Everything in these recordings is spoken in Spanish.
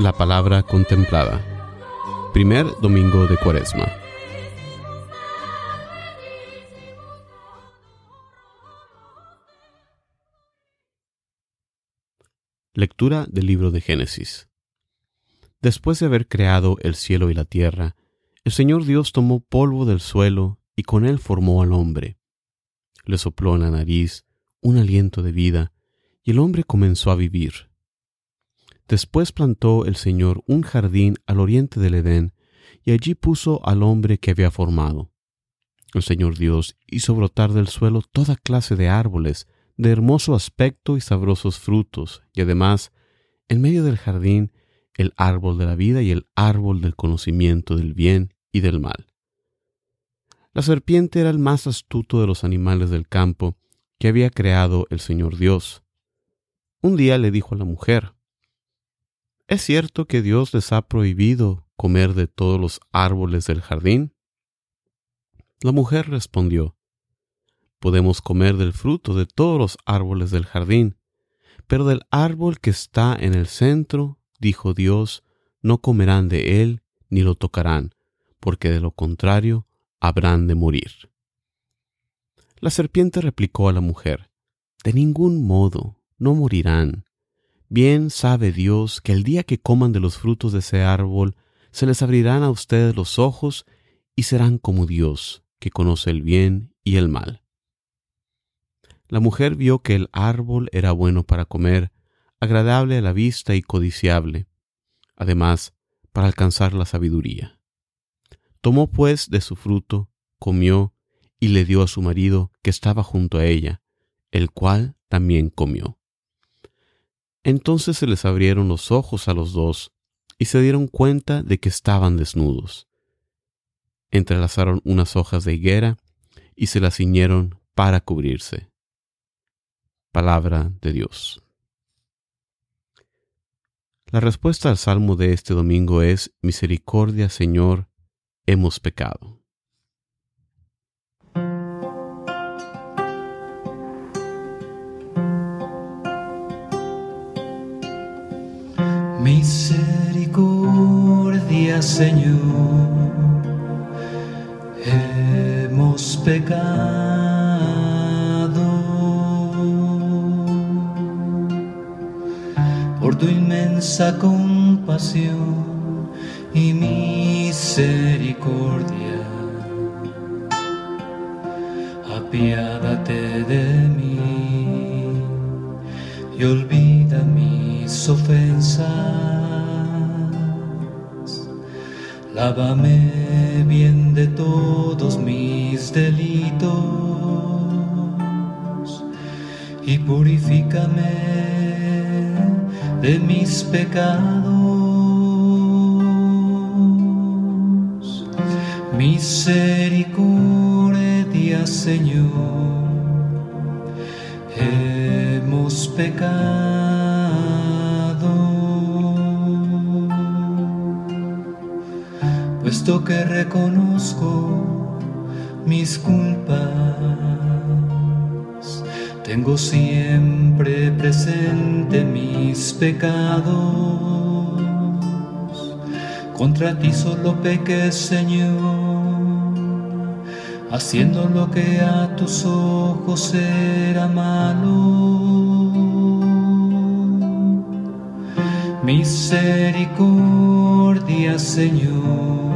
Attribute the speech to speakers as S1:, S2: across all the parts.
S1: La palabra contemplada. Primer domingo de Cuaresma. Lectura del libro de Génesis. Después de haber creado el cielo y la tierra, el Señor Dios tomó polvo del suelo y con él formó al hombre. Le sopló en la nariz un aliento de vida y el hombre comenzó a vivir. Después plantó el Señor un jardín al oriente del Edén, y allí puso al hombre que había formado. El Señor Dios hizo brotar del suelo toda clase de árboles, de hermoso aspecto y sabrosos frutos, y además, en medio del jardín, el árbol de la vida y el árbol del conocimiento del bien y del mal. La serpiente era el más astuto de los animales del campo que había creado el Señor Dios. Un día le dijo a la mujer, ¿Es cierto que Dios les ha prohibido comer de todos los árboles del jardín? La mujer respondió, Podemos comer del fruto de todos los árboles del jardín, pero del árbol que está en el centro, dijo Dios, no comerán de él ni lo tocarán, porque de lo contrario habrán de morir. La serpiente replicó a la mujer, De ningún modo, no morirán Bien sabe Dios que el día que coman de los frutos de ese árbol, se les abrirán a ustedes los ojos y serán como Dios, que conoce el bien y el mal. La mujer vio que el árbol era bueno para comer, agradable a la vista y codiciable, además, para alcanzar la sabiduría. Tomó pues de su fruto, comió, y le dio a su marido que estaba junto a ella, el cual también comió. Entonces se les abrieron los ojos a los dos y se dieron cuenta de que estaban desnudos. Entrelazaron unas hojas de higuera y se las ciñeron para cubrirse. Palabra de Dios. La respuesta al salmo de este domingo es Misericordia, Señor, hemos pecado.
S2: Misericordia, Señor, hemos pecado. Por tu inmensa compasión y misericordia, apiádate de mí y olvida mis ofensas Lávame bien de todos mis delitos y purifícame de mis pecados. Misericordia, Señor, hemos pecado. Que reconozco mis culpas, tengo siempre presente mis pecados. Contra ti solo pequé, Señor, haciendo lo que a tus ojos era malo. Misericordia, Señor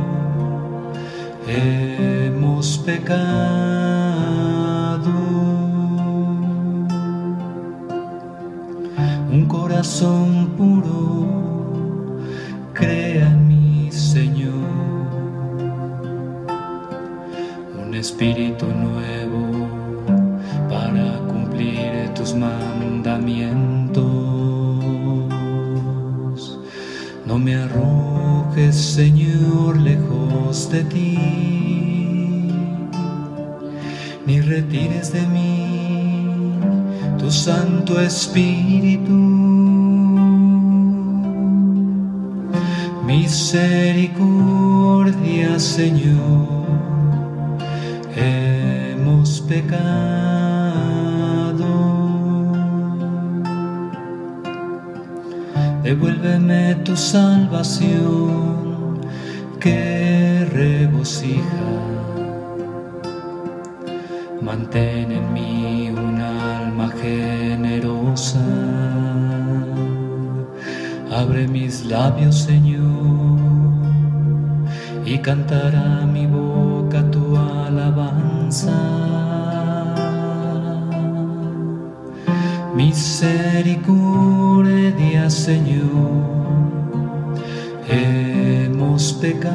S2: hemos pecado. Un corazón puro, crea mí, Señor. Un espíritu nuevo No me arrojes, Señor, lejos de ti ni retires de mí tu Santo Espíritu. Misericordia, Señor, hemos pecado. Devuélveme tu salvación que regocija. Mantén en mí un alma generosa. Abre mis labios, Señor, y cantará mi boca tu alabanza. Misericordia, Señor, hemos pecado.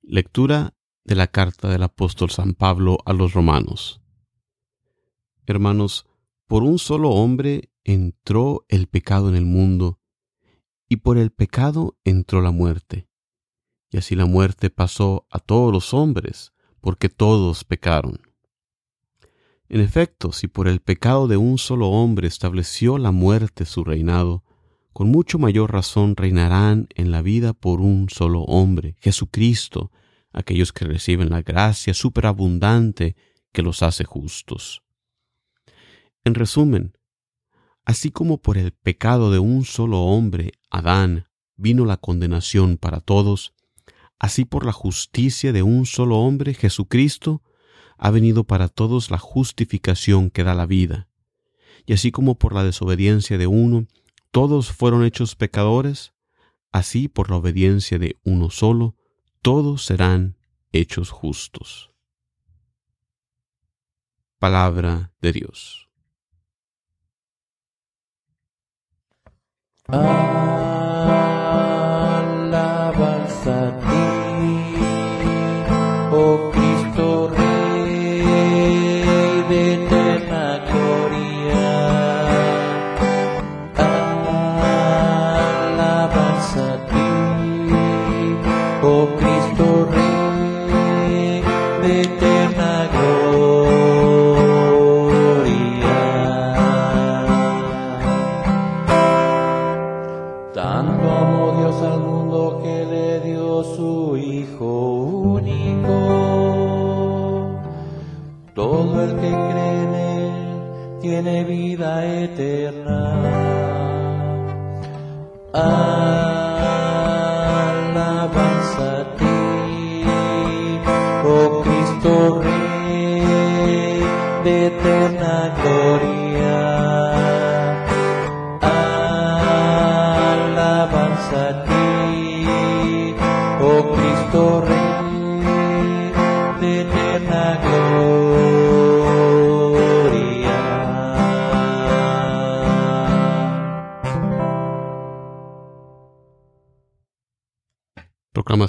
S1: Lectura de la carta del apóstol San Pablo a los romanos. Hermanos, por un solo hombre entró el pecado en el mundo, y por el pecado entró la muerte. Y así la muerte pasó a todos los hombres, porque todos pecaron. En efecto, si por el pecado de un solo hombre estableció la muerte su reinado, con mucho mayor razón reinarán en la vida por un solo hombre, Jesucristo, aquellos que reciben la gracia superabundante que los hace justos. En resumen, así como por el pecado de un solo hombre, Adán, vino la condenación para todos, así por la justicia de un solo hombre, Jesucristo, ha venido para todos la justificación que da la vida. Y así como por la desobediencia de uno, todos fueron hechos pecadores, así por la obediencia de uno solo, todos serán hechos justos. Palabra de Dios.
S3: Alabanza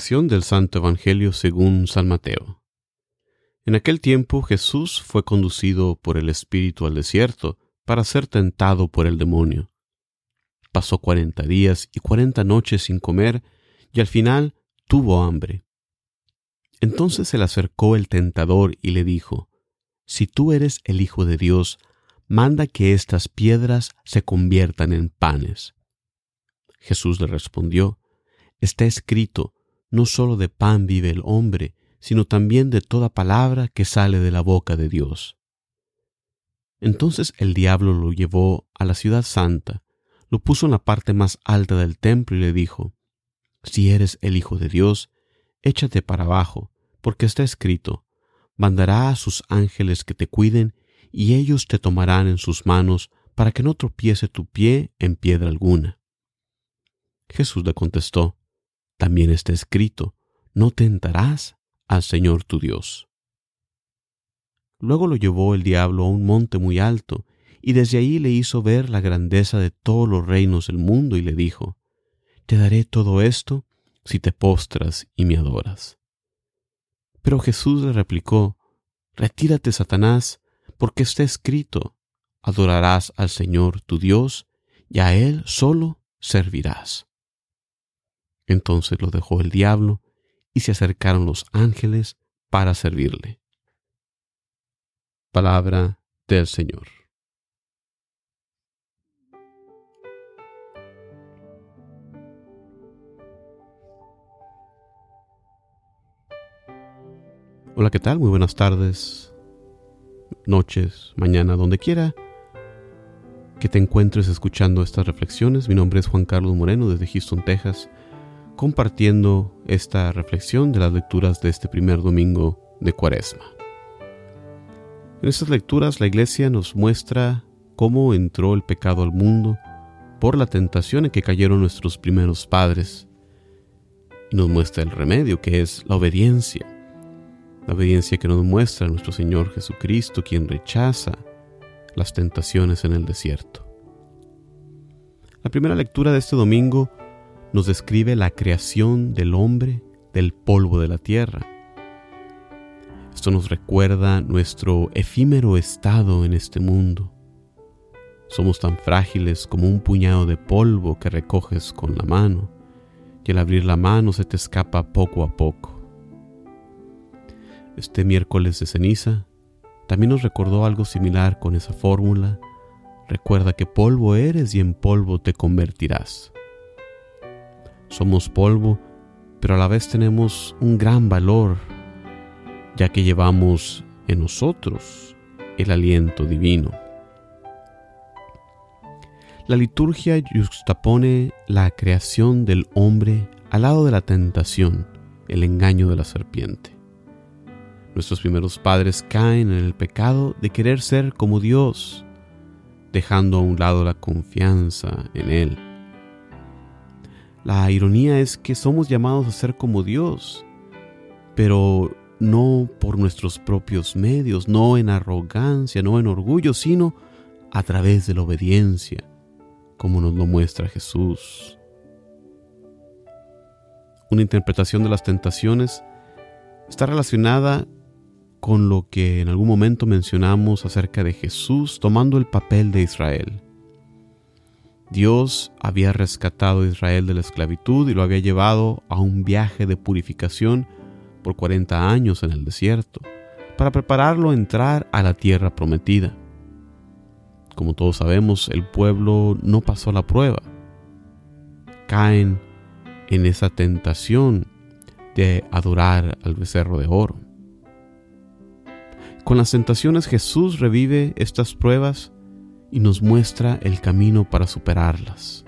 S1: Del Santo Evangelio según San Mateo. En aquel tiempo Jesús fue conducido por el Espíritu al desierto para ser tentado por el demonio. Pasó cuarenta días y cuarenta noches sin comer y al final tuvo hambre. Entonces se le acercó el tentador y le dijo, Si tú eres el Hijo de Dios, manda que estas piedras se conviertan en panes. Jesús le respondió, Está escrito, no sólo de pan vive el hombre, sino también de toda palabra que sale de la boca de Dios. Entonces el diablo lo llevó a la ciudad santa, lo puso en la parte más alta del templo y le dijo, Si eres el Hijo de Dios, échate para abajo, porque está escrito, mandará a sus ángeles que te cuiden, y ellos te tomarán en sus manos para que no tropiece tu pie en piedra alguna. Jesús le contestó, También está escrito, no tentarás al Señor tu Dios. Luego lo llevó el diablo a un monte muy alto, y desde allí le hizo ver la grandeza de todos los reinos del mundo y le dijo, Te daré todo esto si te postras y me adoras. Pero Jesús le replicó, Retírate, Satanás, porque está escrito, Adorarás al Señor tu Dios, y a Él solo servirás. Entonces lo dejó el diablo, y se acercaron los ángeles para servirle. Palabra del Señor. Hola, ¿qué tal? Muy buenas tardes, noches, mañana, donde quiera que te encuentres escuchando estas reflexiones. Mi nombre es Juan Carlos Moreno desde Houston, Texas, compartiendo esta reflexión de las lecturas de este primer domingo de Cuaresma. En estas lecturas la iglesia nos muestra cómo entró el pecado al mundo por la tentación en que cayeron nuestros primeros padres y nos muestra el remedio que es la obediencia la obediencia que nos muestra nuestro Señor Jesucristo, quien rechaza las tentaciones en el desierto. La primera lectura de este domingo nos describe la creación del hombre del polvo de la tierra. Esto nos recuerda nuestro efímero estado en este mundo. Somos tan frágiles como un puñado de polvo que recoges con la mano, y al abrir la mano se te escapa poco a poco este miércoles de ceniza, también nos recordó algo similar con esa fórmula. Recuerda que polvo eres y en polvo te convertirás. Somos polvo, pero a la vez tenemos un gran valor, ya que llevamos en nosotros el aliento divino. La liturgia justapone la creación del hombre al lado de la tentación, el engaño de la serpiente. Nuestros primeros padres caen en el pecado de querer ser como Dios, dejando a un lado la confianza en Él. La ironía es que somos llamados a ser como Dios, pero no por nuestros propios medios, no en arrogancia, no en orgullo, sino a través de la obediencia, como nos lo muestra Jesús. Una interpretación de las tentaciones está relacionada con lo que en algún momento mencionamos acerca de Jesús tomando el papel de Israel. Dios había rescatado a Israel de la esclavitud y lo había llevado a un viaje de purificación por 40 años en el desierto, para prepararlo a entrar a la tierra prometida. Como todos sabemos, el pueblo no pasó la prueba. Caen en esa tentación de adorar al becerro de oro. Con las tentaciones Jesús revive estas pruebas y nos muestra el camino para superarlas.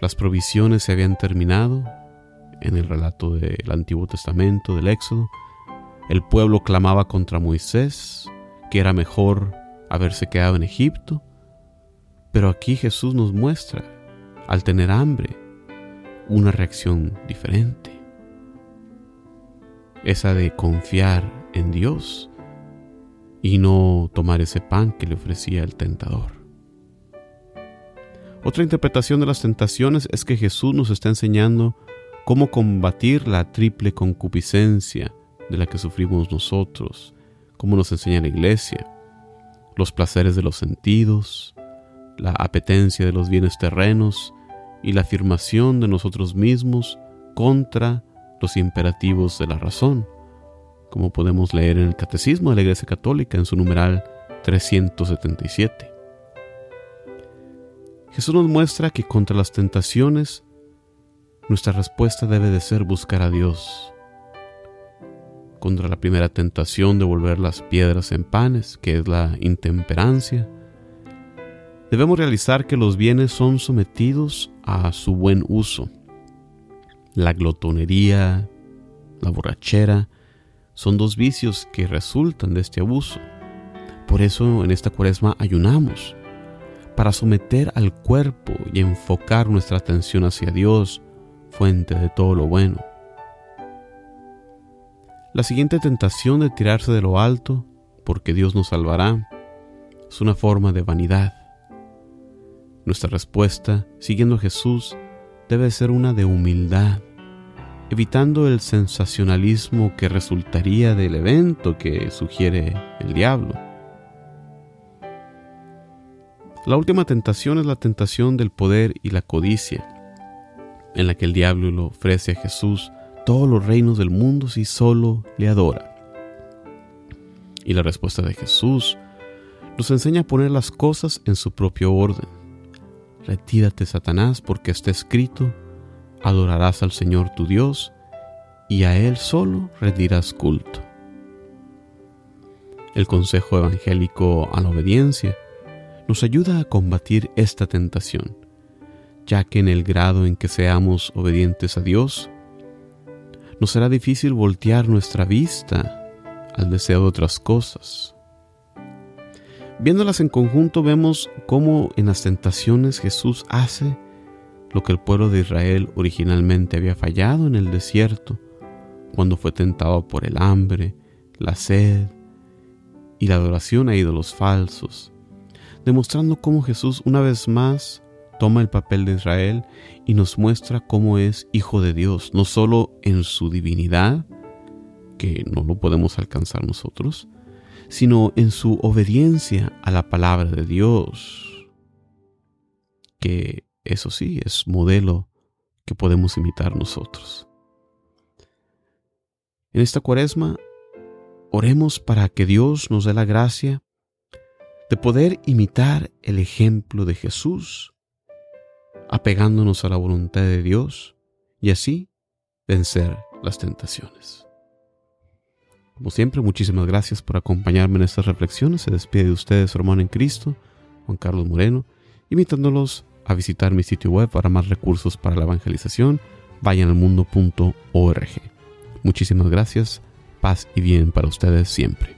S1: Las provisiones se habían terminado en el relato del Antiguo Testamento, del Éxodo. El pueblo clamaba contra Moisés, que era mejor haberse quedado en Egipto. Pero aquí Jesús nos muestra, al tener hambre, una reacción diferente esa de confiar en Dios y no tomar ese pan que le ofrecía el tentador. Otra interpretación de las tentaciones es que Jesús nos está enseñando cómo combatir la triple concupiscencia de la que sufrimos nosotros, como nos enseña la iglesia, los placeres de los sentidos, la apetencia de los bienes terrenos y la afirmación de nosotros mismos contra los imperativos de la razón, como podemos leer en el Catecismo de la Iglesia Católica en su numeral 377. Jesús nos muestra que contra las tentaciones nuestra respuesta debe de ser buscar a Dios. Contra la primera tentación de volver las piedras en panes, que es la intemperancia, debemos realizar que los bienes son sometidos a su buen uso la glotonería, la borrachera, son dos vicios que resultan de este abuso. Por eso en esta cuaresma ayunamos, para someter al cuerpo y enfocar nuestra atención hacia Dios, fuente de todo lo bueno. La siguiente tentación de tirarse de lo alto, porque Dios nos salvará, es una forma de vanidad. Nuestra respuesta, siguiendo a Jesús, debe ser una de humildad, evitando el sensacionalismo que resultaría del evento que sugiere el diablo. La última tentación es la tentación del poder y la codicia, en la que el diablo le ofrece a Jesús todos los reinos del mundo si solo le adora. Y la respuesta de Jesús nos enseña a poner las cosas en su propio orden. Retírate, Satanás, porque está escrito, adorarás al Señor tu Dios y a Él solo rendirás culto. El consejo evangélico a la obediencia nos ayuda a combatir esta tentación, ya que en el grado en que seamos obedientes a Dios, nos será difícil voltear nuestra vista al deseo de otras cosas. Viéndolas en conjunto vemos cómo en las tentaciones Jesús hace lo que el pueblo de Israel originalmente había fallado en el desierto, cuando fue tentado por el hambre, la sed y la adoración a ídolos falsos, demostrando cómo Jesús una vez más toma el papel de Israel y nos muestra cómo es hijo de Dios, no solo en su divinidad, que no lo podemos alcanzar nosotros, sino en su obediencia a la palabra de Dios, que eso sí es modelo que podemos imitar nosotros. En esta cuaresma, oremos para que Dios nos dé la gracia de poder imitar el ejemplo de Jesús, apegándonos a la voluntad de Dios y así vencer las tentaciones. Como siempre, muchísimas gracias por acompañarme en estas reflexiones. Se despide de ustedes su hermano en Cristo, Juan Carlos Moreno, invitándolos a visitar mi sitio web para más recursos para la evangelización. Vayan al mundo.org. Muchísimas gracias, paz y bien para ustedes siempre.